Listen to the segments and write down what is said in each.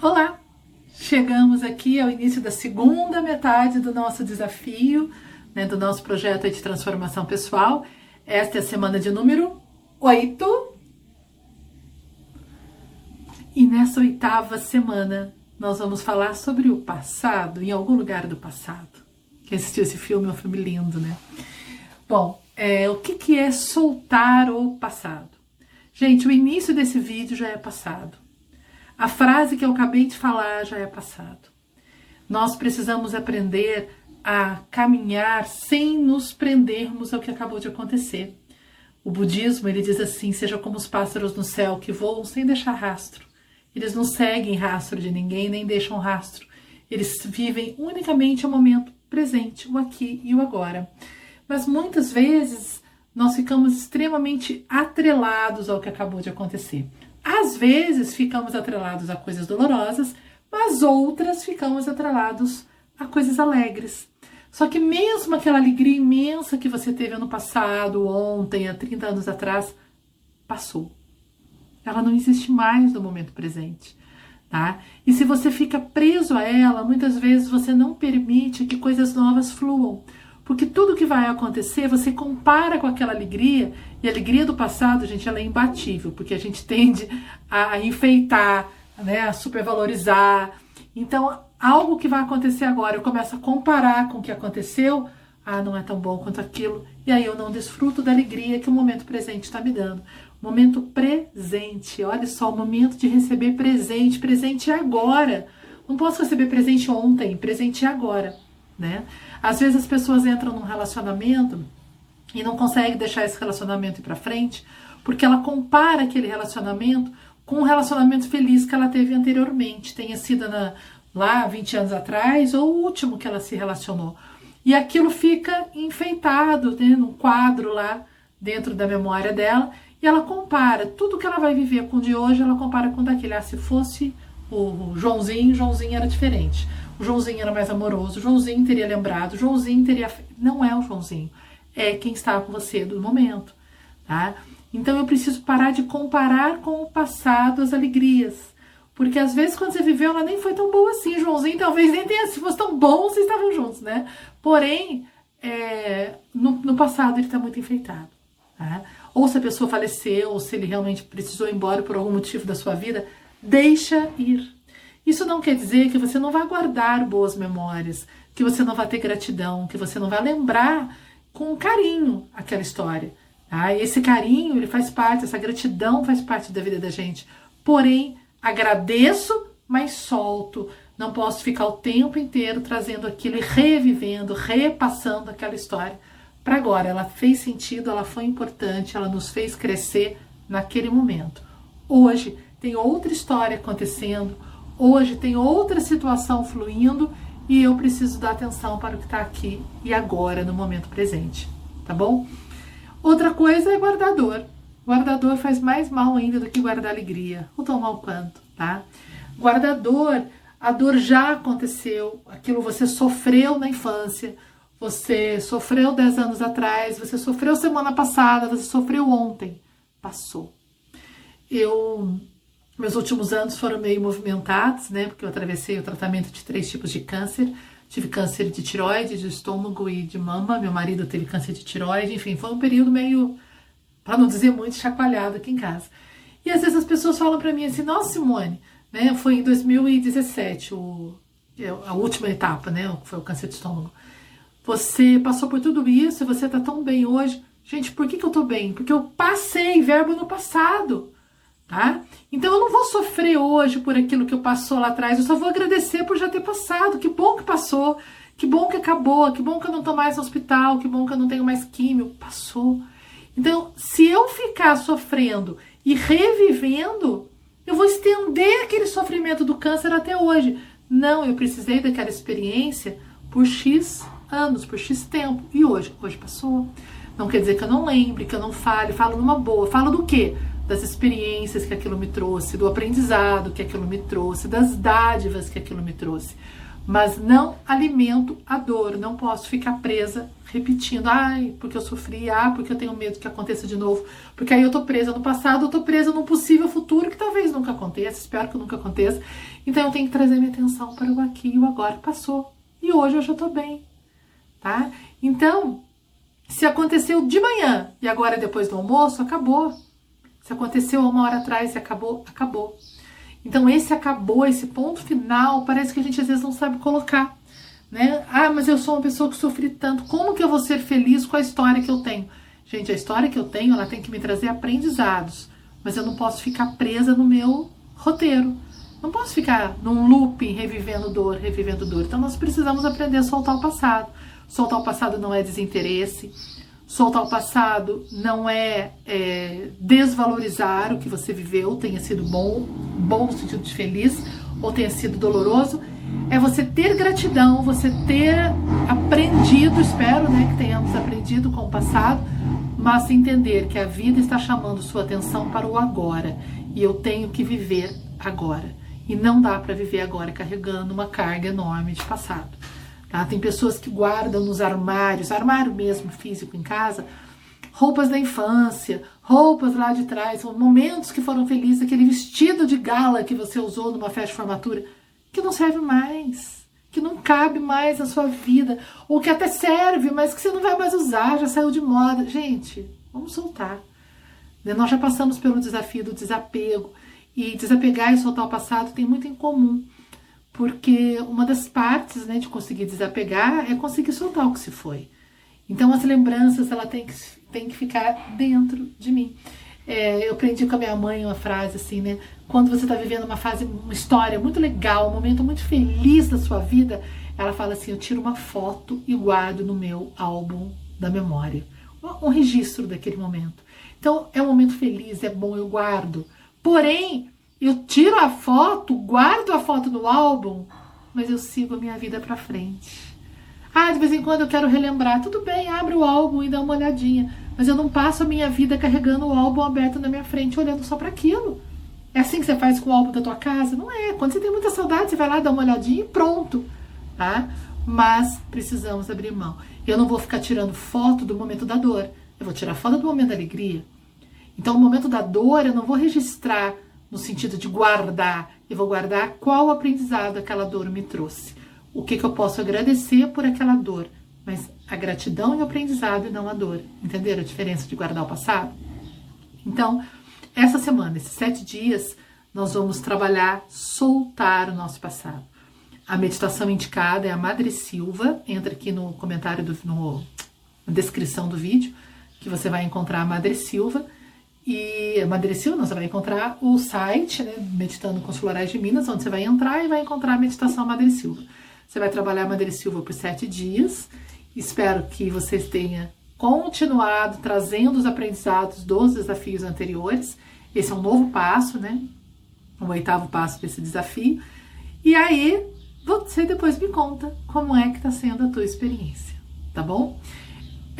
Olá! Chegamos aqui ao início da segunda metade do nosso desafio, né, do nosso projeto de transformação pessoal. Esta é a semana de número 8. E nessa oitava semana nós vamos falar sobre o passado, em algum lugar do passado. Quem assistiu esse filme é um filme lindo, né? Bom, é, o que, que é soltar o passado? Gente, o início desse vídeo já é passado. A frase que eu acabei de falar já é passado. Nós precisamos aprender a caminhar sem nos prendermos ao que acabou de acontecer. O budismo ele diz assim: seja como os pássaros no céu que voam sem deixar rastro. Eles não seguem rastro de ninguém nem deixam rastro. Eles vivem unicamente o momento presente, o aqui e o agora. Mas muitas vezes nós ficamos extremamente atrelados ao que acabou de acontecer. Às vezes ficamos atrelados a coisas dolorosas, mas outras ficamos atrelados a coisas alegres. Só que mesmo aquela alegria imensa que você teve ano passado, ontem, há 30 anos atrás, passou. Ela não existe mais no momento presente. Tá? E se você fica preso a ela, muitas vezes você não permite que coisas novas fluam. Porque tudo que vai acontecer, você compara com aquela alegria, e a alegria do passado, gente, ela é imbatível, porque a gente tende a enfeitar, né, a supervalorizar. Então, algo que vai acontecer agora, eu começo a comparar com o que aconteceu, ah, não é tão bom quanto aquilo, e aí eu não desfruto da alegria que o momento presente está me dando. Momento presente, olha só, o momento de receber presente, presente agora. Não posso receber presente ontem, presente agora né? Às vezes as pessoas entram num relacionamento e não conseguem deixar esse relacionamento ir para frente porque ela compara aquele relacionamento com o um relacionamento feliz que ela teve anteriormente, tenha sido na, lá 20 anos atrás ou o último que ela se relacionou. E aquilo fica enfeitado né, num quadro lá dentro da memória dela e ela compara tudo que ela vai viver com o de hoje, ela compara com daquele. Ah, se fosse o Joãozinho, Joãozinho era diferente. Joãozinho era mais amoroso, Joãozinho teria lembrado, Joãozinho teria. Não é o Joãozinho, é quem está com você do momento, tá? Então eu preciso parar de comparar com o passado as alegrias. Porque às vezes quando você viveu, ela nem foi tão boa assim. Joãozinho talvez nem tenha, se fosse tão bom, vocês estavam juntos, né? Porém, é, no, no, passado ele está muito enfeitado. Tá? Ou se a pessoa faleceu, ou se ele realmente precisou ir embora por algum motivo da sua vida, deixa ir. Isso não quer dizer que você não vai guardar boas memórias, que você não vai ter gratidão, que você não vai lembrar com carinho aquela história. Tá? E esse carinho, ele faz parte, essa gratidão faz parte da vida da gente. Porém, agradeço, mas solto. Não posso ficar o tempo inteiro trazendo aquilo e revivendo, repassando aquela história para agora. Ela fez sentido, ela foi importante, ela nos fez crescer naquele momento. Hoje tem outra história acontecendo, Hoje tem outra situação fluindo e eu preciso dar atenção para o que está aqui e agora, no momento presente, tá bom? Outra coisa é guardador. Guardador faz mais mal ainda do que guardar alegria, ou tão mal quanto, tá? Guardador, a dor já aconteceu, aquilo você sofreu na infância, você sofreu 10 anos atrás, você sofreu semana passada, você sofreu ontem, passou. Eu meus últimos anos foram meio movimentados, né? Porque eu atravessei o tratamento de três tipos de câncer. Tive câncer de tiroide, de estômago e de mama. Meu marido teve câncer de tiroide. Enfim, foi um período meio, para não dizer muito, chacoalhado aqui em casa. E às vezes as pessoas falam para mim assim: Nossa, Simone, né? Foi em 2017 o, a última etapa, né? Foi o câncer de estômago. Você passou por tudo isso e você tá tão bem hoje. Gente, por que, que eu tô bem? Porque eu passei verbo no passado tá? Então eu não vou sofrer hoje por aquilo que eu passou lá atrás, eu só vou agradecer por já ter passado. Que bom que passou, que bom que acabou, que bom que eu não tô mais no hospital, que bom que eu não tenho mais químio, passou. Então, se eu ficar sofrendo e revivendo, eu vou estender aquele sofrimento do câncer até hoje. Não, eu precisei daquela experiência por X anos, por X tempo. E hoje? Hoje passou. Não quer dizer que eu não lembre, que eu não fale, falo numa boa. Falo do quê? Das experiências que aquilo me trouxe, do aprendizado que aquilo me trouxe, das dádivas que aquilo me trouxe. mas não alimento a dor, não posso ficar presa repetindo, ai, porque eu sofri, ah, porque eu tenho medo que aconteça de novo, porque aí eu tô presa no passado, eu tô presa num possível futuro que talvez nunca aconteça, espero que nunca aconteça. Então eu tenho que trazer minha atenção para o aqui e o agora passou. E hoje eu já tô bem, tá? Então, se aconteceu de manhã e agora é depois do almoço, acabou. Se aconteceu uma hora atrás e acabou, acabou. Então esse acabou, esse ponto final, parece que a gente às vezes não sabe colocar, né? Ah, mas eu sou uma pessoa que sofri tanto, como que eu vou ser feliz com a história que eu tenho? Gente, a história que eu tenho, ela tem que me trazer aprendizados, mas eu não posso ficar presa no meu roteiro. Não posso ficar num looping revivendo dor, revivendo dor. Então nós precisamos aprender a soltar o passado. Soltar o passado não é desinteresse. Soltar o passado não é, é, desvalorizar o que você viveu, tenha sido bom, bom no sentido de feliz, ou tenha sido doloroso. É você ter gratidão, você ter aprendido, espero né, que tenhamos aprendido com o passado, mas entender que a vida está chamando sua atenção para o agora e eu tenho que viver agora. E não dá para viver agora carregando uma carga enorme de passado. Tá? Tem pessoas que guardam nos armários, armário mesmo físico em casa, roupas da infância, roupas lá de trás, momentos que foram felizes, aquele vestido de gala que você usou numa festa de formatura, que não serve mais, que não cabe mais na sua vida, ou que até serve, mas que você não vai mais usar, já saiu de moda. Gente, vamos soltar. Né, nós já passamos pelo desafio do desapego, e desapegar e soltar o passado tem muito em comum porque uma das partes né, de conseguir desapegar é conseguir soltar o que se foi. Então as lembranças ela tem que, tem que ficar dentro de mim. É, eu aprendi com a minha mãe uma frase assim, né? Quando você está vivendo uma fase, uma história muito legal, um momento muito feliz da sua vida, ela fala assim: eu tiro uma foto e guardo no meu álbum da memória, um registro daquele momento. Então é um momento feliz, é bom, eu guardo. Porém, eu tiro a foto, guardo a foto no álbum, mas eu sigo a minha vida para frente. Ah, de vez em quando eu quero relembrar. Tudo bem, abre o álbum e dá uma olhadinha. Mas eu não passo a minha vida carregando o álbum aberto na minha frente, olhando só para aquilo. É assim que você faz com o álbum da tua casa? Não é. Quando você tem muita saudade, você vai lá dar uma olhadinha e pronto. Tá? Mas precisamos abrir mão. Eu não vou ficar tirando foto do momento da dor. Eu vou tirar foto do momento da alegria. Então, o momento da dor, eu não vou registrar no sentido de guardar. Eu vou guardar qual aprendizado aquela dor me trouxe. O que, que eu posso agradecer por aquela dor, mas a gratidão e o aprendizado e não a dor. Entenderam a diferença de guardar o passado? Então, essa semana, esses sete dias, nós vamos trabalhar soltar o nosso passado. A meditação indicada é a Madre Silva. Entra aqui no comentário, do, no, na descrição do vídeo, que você vai encontrar a Madre Silva. E Madre Silva, você vai encontrar o site, né, Meditando com os Florais de Minas, onde você vai entrar e vai encontrar a meditação Madre Silva. Você vai trabalhar a Madre Silva por sete dias. Espero que vocês tenham continuado trazendo os aprendizados dos desafios anteriores. Esse é um novo passo, né? O oitavo passo desse desafio. E aí, você depois me conta como é que está sendo a tua experiência, tá bom?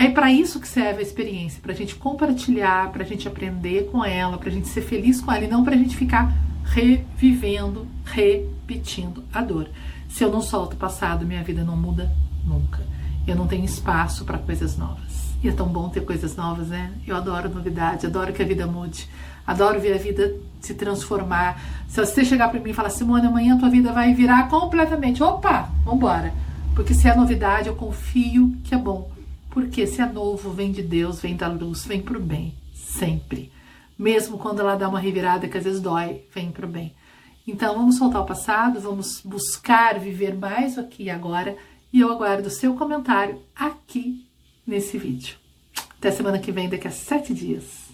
É para isso que serve a experiência, para a gente compartilhar, para a gente aprender com ela, para a gente ser feliz com ela e não para a gente ficar revivendo, repetindo a dor. Se eu não solto o passado, minha vida não muda nunca. Eu não tenho espaço para coisas novas. E é tão bom ter coisas novas, né? Eu adoro novidade, adoro que a vida mude, adoro ver a vida se transformar. Se você chegar para mim e falar, Simone, amanhã tua vida vai virar completamente. Opa, vambora. Porque se é novidade, eu confio que é bom porque se é novo, vem de Deus, vem da luz, vem pro bem, sempre. Mesmo quando ela dá uma revirada que às vezes dói, vem pro bem. Então vamos soltar o passado, vamos buscar viver mais aqui e agora. E eu aguardo o seu comentário aqui nesse vídeo. Até semana que vem, daqui a sete dias.